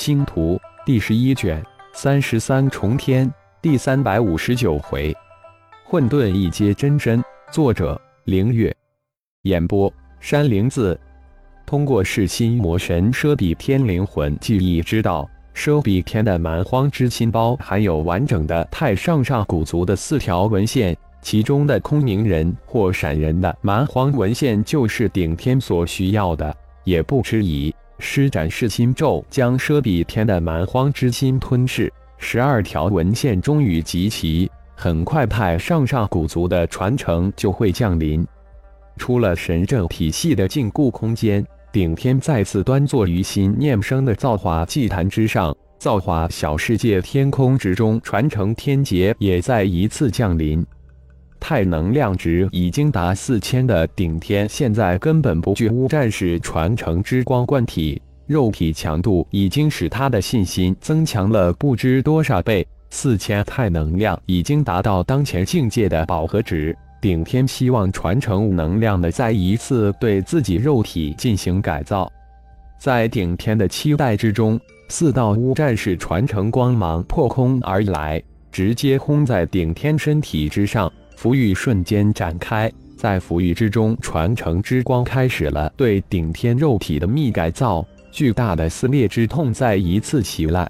星图第十一卷三十三重天第三百五十九回，混沌一阶真真。作者：凌月。演播：山灵子。通过噬心魔神奢比天灵魂记忆，知道奢比天的蛮荒之心包含有完整的太上上古族的四条文献，其中的空明人或闪人的蛮荒文献就是顶天所需要的，也不迟疑。施展噬心咒，将奢比天的蛮荒之心吞噬。十二条文献终于集齐，很快派上上古族的传承就会降临。出了神阵体系的禁锢空间，顶天再次端坐于心念生的造化祭坛之上。造化小世界天空之中，传承天劫也再一次降临。太能量值已经达四千的顶天，现在根本不惧乌战士传承之光贯体，肉体强度已经使他的信心增强了不知多少倍。四千太能量已经达到当前境界的饱和值。顶天希望传承能量的再一次对自己肉体进行改造，在顶天的期待之中，四道乌战士传承光芒破空而来，直接轰在顶天身体之上。符域瞬间展开，在符域之中，传承之光开始了对顶天肉体的密改造。巨大的撕裂之痛再一次袭来，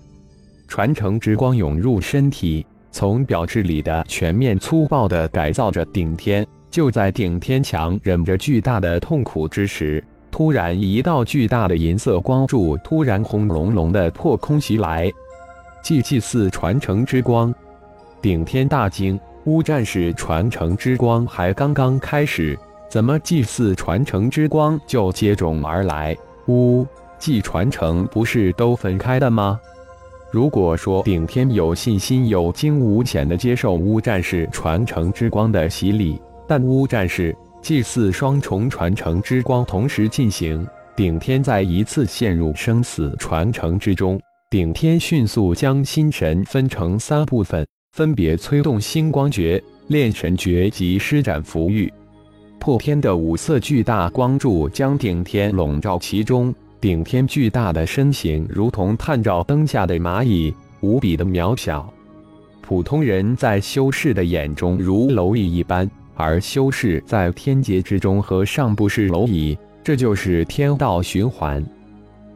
传承之光涌入身体，从表质里的全面粗暴的改造着顶天。就在顶天强忍着巨大的痛苦之时，突然一道巨大的银色光柱突然轰隆隆的破空袭来，祭祭祀传承之光，顶天大惊。乌战士传承之光还刚刚开始，怎么祭祀传承之光就接踵而来？乌祭传承不是都分开的吗？如果说顶天有信心有惊无险的接受乌战士传承之光的洗礼，但乌战士祭祀双重传承之光同时进行，顶天再一次陷入生死传承之中。顶天迅速将心神分成三部分。分别催动星光诀、炼神诀及施展符域，破天的五色巨大光柱将顶天笼罩其中。顶天巨大的身形如同探照灯下的蚂蚁，无比的渺小。普通人在修士的眼中如蝼蚁一般，而修士在天劫之中和尚不是蝼蚁，这就是天道循环。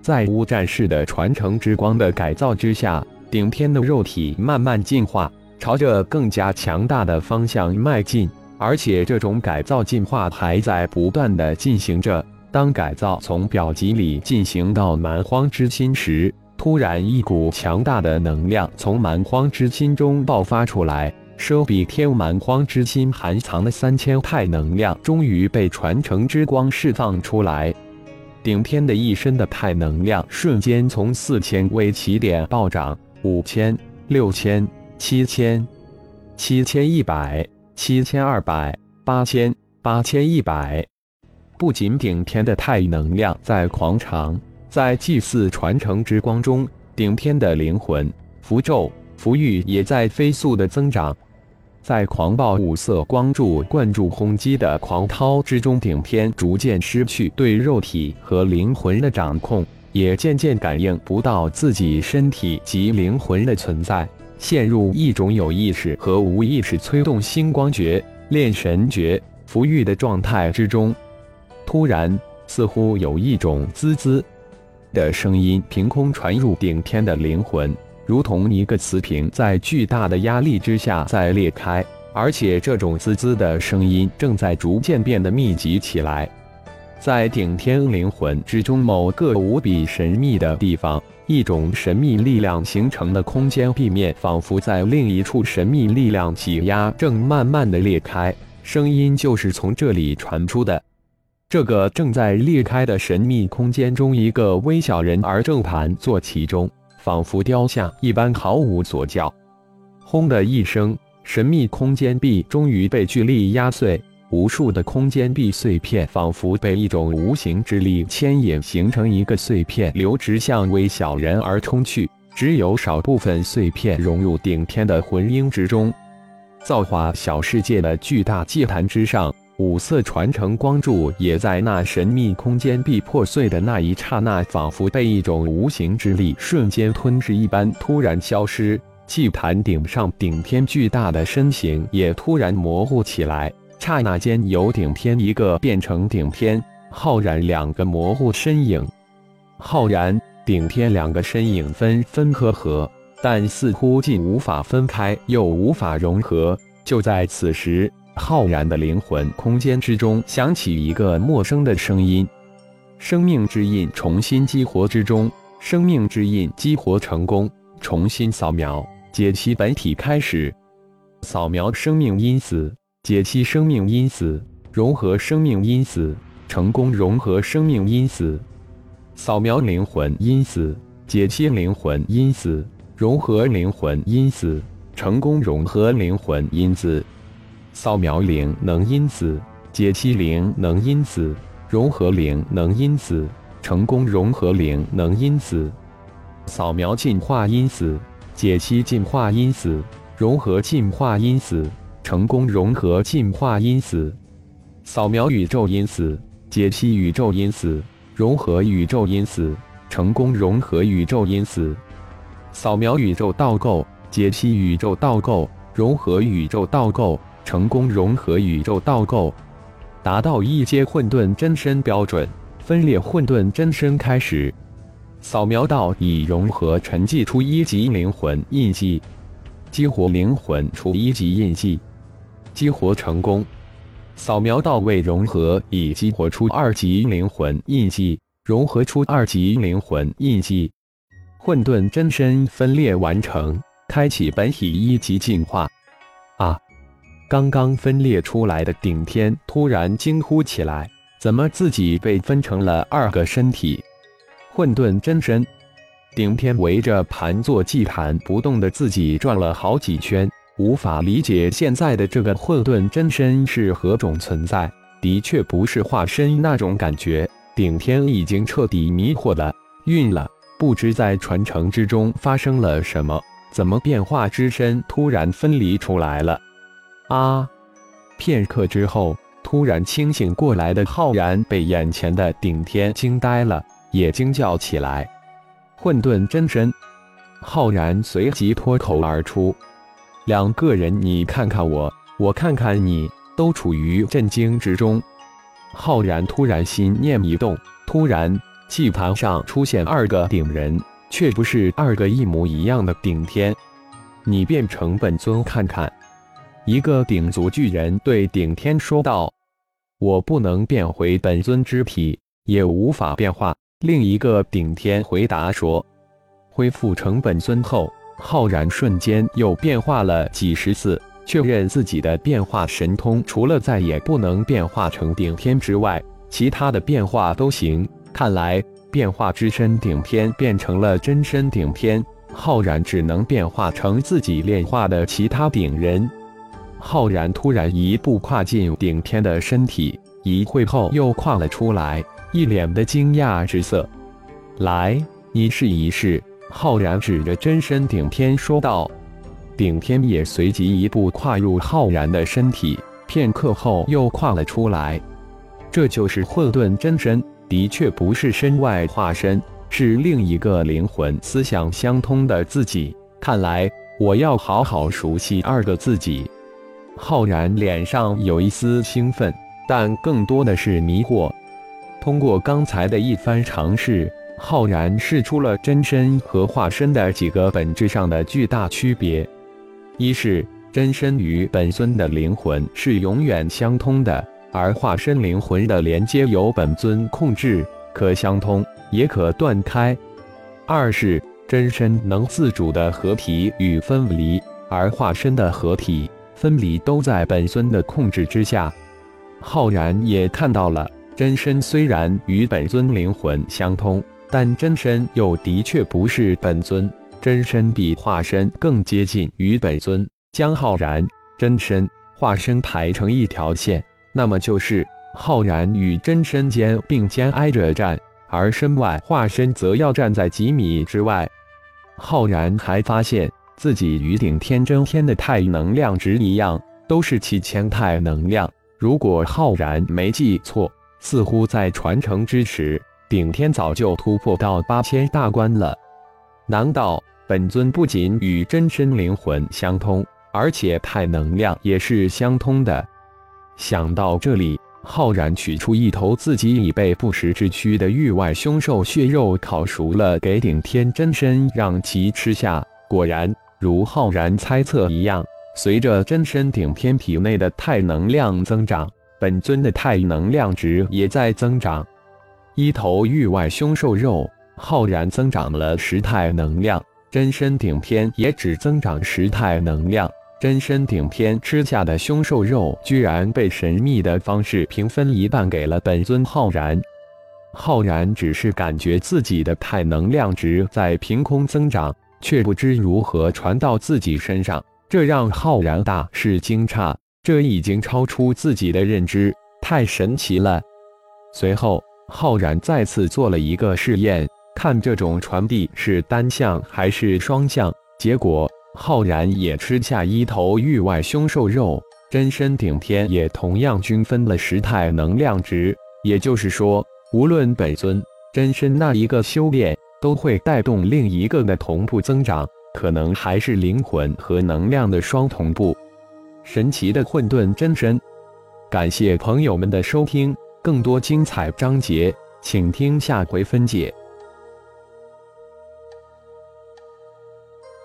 在乌战士的传承之光的改造之下，顶天的肉体慢慢进化。朝着更加强大的方向迈进，而且这种改造进化还在不断的进行着。当改造从表级里进行到蛮荒之心时，突然一股强大的能量从蛮荒之心中爆发出来。奢比天蛮荒之心含藏的三千太能量终于被传承之光释放出来，顶天的一身的太能量瞬间从四千为起点暴涨，五千、六千。七千，七千一百，七千二百，八千，八千一百。不仅顶天的太能量在狂长，在祭祀传承之光中，顶天的灵魂符咒符玉也在飞速的增长。在狂暴五色光柱灌注轰击的狂涛之中，顶天逐渐失去对肉体和灵魂的掌控，也渐渐感应不到自己身体及灵魂的存在。陷入一种有意识和无意识催动星光诀、炼神诀、符域的状态之中。突然，似乎有一种滋滋的声音凭空传入顶天的灵魂，如同一个瓷瓶在巨大的压力之下在裂开，而且这种滋滋的声音正在逐渐变得密集起来。在顶天灵魂之中某个无比神秘的地方。一种神秘力量形成的空间壁面，仿佛在另一处神秘力量挤压，正慢慢的裂开。声音就是从这里传出的。这个正在裂开的神秘空间中，一个微小人儿正盘坐其中，仿佛雕像一般，毫无所教。轰的一声，神秘空间壁终于被巨力压碎。无数的空间壁碎片仿佛被一种无形之力牵引，形成一个碎片流，直向微小人而冲去。只有少部分碎片融入顶天的魂婴之中。造化小世界的巨大祭坛之上，五色传承光柱也在那神秘空间壁破碎的那一刹那，仿佛被一种无形之力瞬间吞噬一般，突然消失。祭坛顶上顶天巨大的身形也突然模糊起来，刹那间由顶天一个变成顶天、浩然两个模糊身影。浩然、顶天两个身影分分合合，但似乎既无法分开，又无法融合。就在此时。浩然的灵魂空间之中响起一个陌生的声音：“生命之印重新激活之中，生命之印激活成功，重新扫描解析本体开始，扫描生命因子，解析生命因子，融合生命因子，成功融合生命因子，扫描灵魂因子，解析灵魂因子，融合灵魂因子，成功融合灵魂因子。”扫描灵能因子，解析灵能因子，融合灵能因子，成功融合灵能因子。扫描进化因子，解析进化因子，融合进化因子，成功融合进化因子。扫描宇宙因子，解析宇宙因子，融合宇宙因子，成功融合宇宙因子。扫描宇宙倒构，解析宇宙倒构，融合宇宙倒构。成功融合宇宙倒构，达到一阶混沌真身标准。分裂混沌真身开始，扫描到已融合沉寂出一级灵魂印记，激活灵魂出一级印记，激活成功。扫描到未融合已激活出二级灵魂印记，融合出二级灵魂印记。混沌真身分裂完成，开启本体一级进化。啊！刚刚分裂出来的顶天突然惊呼起来：“怎么自己被分成了二个身体？”混沌真身顶天围着盘坐祭坛不动的自己转了好几圈，无法理解现在的这个混沌真身是何种存在。的确不是化身那种感觉。顶天已经彻底迷惑了，晕了，不知在传承之中发生了什么，怎么变化之身突然分离出来了？啊！片刻之后，突然清醒过来的浩然被眼前的顶天惊呆了，也惊叫起来。混沌真身，浩然随即脱口而出：“两个人，你看看我，我看看你，都处于震惊之中。”浩然突然心念一动，突然祭坛上出现二个顶人，却不是二个一模一样的顶天。你变成本尊看看。一个顶族巨人对顶天说道：“我不能变回本尊之体，也无法变化。”另一个顶天回答说：“恢复成本尊后，浩然瞬间又变化了几十次，确认自己的变化神通，除了再也不能变化成顶天之外，其他的变化都行。看来变化之身顶天变成了真身顶天，浩然只能变化成自己炼化的其他顶人。”浩然突然一步跨进顶天的身体，一会后又跨了出来，一脸的惊讶之色。来，你试一试。浩然指着真身顶天说道。顶天也随即一步跨入浩然的身体，片刻后又跨了出来。这就是混沌真身，的确不是身外化身，是另一个灵魂思想相通的自己。看来我要好好熟悉二个自己。浩然脸上有一丝兴奋，但更多的是迷惑。通过刚才的一番尝试，浩然试出了真身和化身的几个本质上的巨大区别：一是真身与本尊的灵魂是永远相通的，而化身灵魂的连接由本尊控制，可相通也可断开；二是真身能自主的合体与分离，而化身的合体。分离都在本尊的控制之下，浩然也看到了，真身虽然与本尊灵魂相通，但真身又的确不是本尊，真身比化身更接近于本尊。将浩然真身、化身排成一条线，那么就是浩然与真身间并肩挨着站，而身外化身则要站在几米之外。浩然还发现。自己与顶天真天的太能量值一样，都是七千太能量。如果浩然没记错，似乎在传承之时，顶天早就突破到八千大关了。难道本尊不仅与真身灵魂相通，而且太能量也是相通的？想到这里，浩然取出一头自己已被不时之躯的域外凶兽血肉烤熟了，给顶天真身让其吃下。果然，如浩然猜测一样，随着真身顶天体内的太能量增长，本尊的太能量值也在增长。一头域外凶兽肉。浩然增长了十太能量，真身顶天也只增长十太能量。真身顶天吃下的凶兽肉，居然被神秘的方式平分一半给了本尊浩然。浩然只是感觉自己的太能量值在凭空增长，却不知如何传到自己身上，这让浩然大是惊诧。这已经超出自己的认知，太神奇了。随后，浩然再次做了一个试验。看这种传递是单向还是双向？结果浩然也吃下一头域外凶兽肉，真身顶天也同样均分了十太能量值。也就是说，无论本尊真身那一个修炼，都会带动另一个的同步增长，可能还是灵魂和能量的双同步。神奇的混沌真身，感谢朋友们的收听，更多精彩章节，请听下回分解。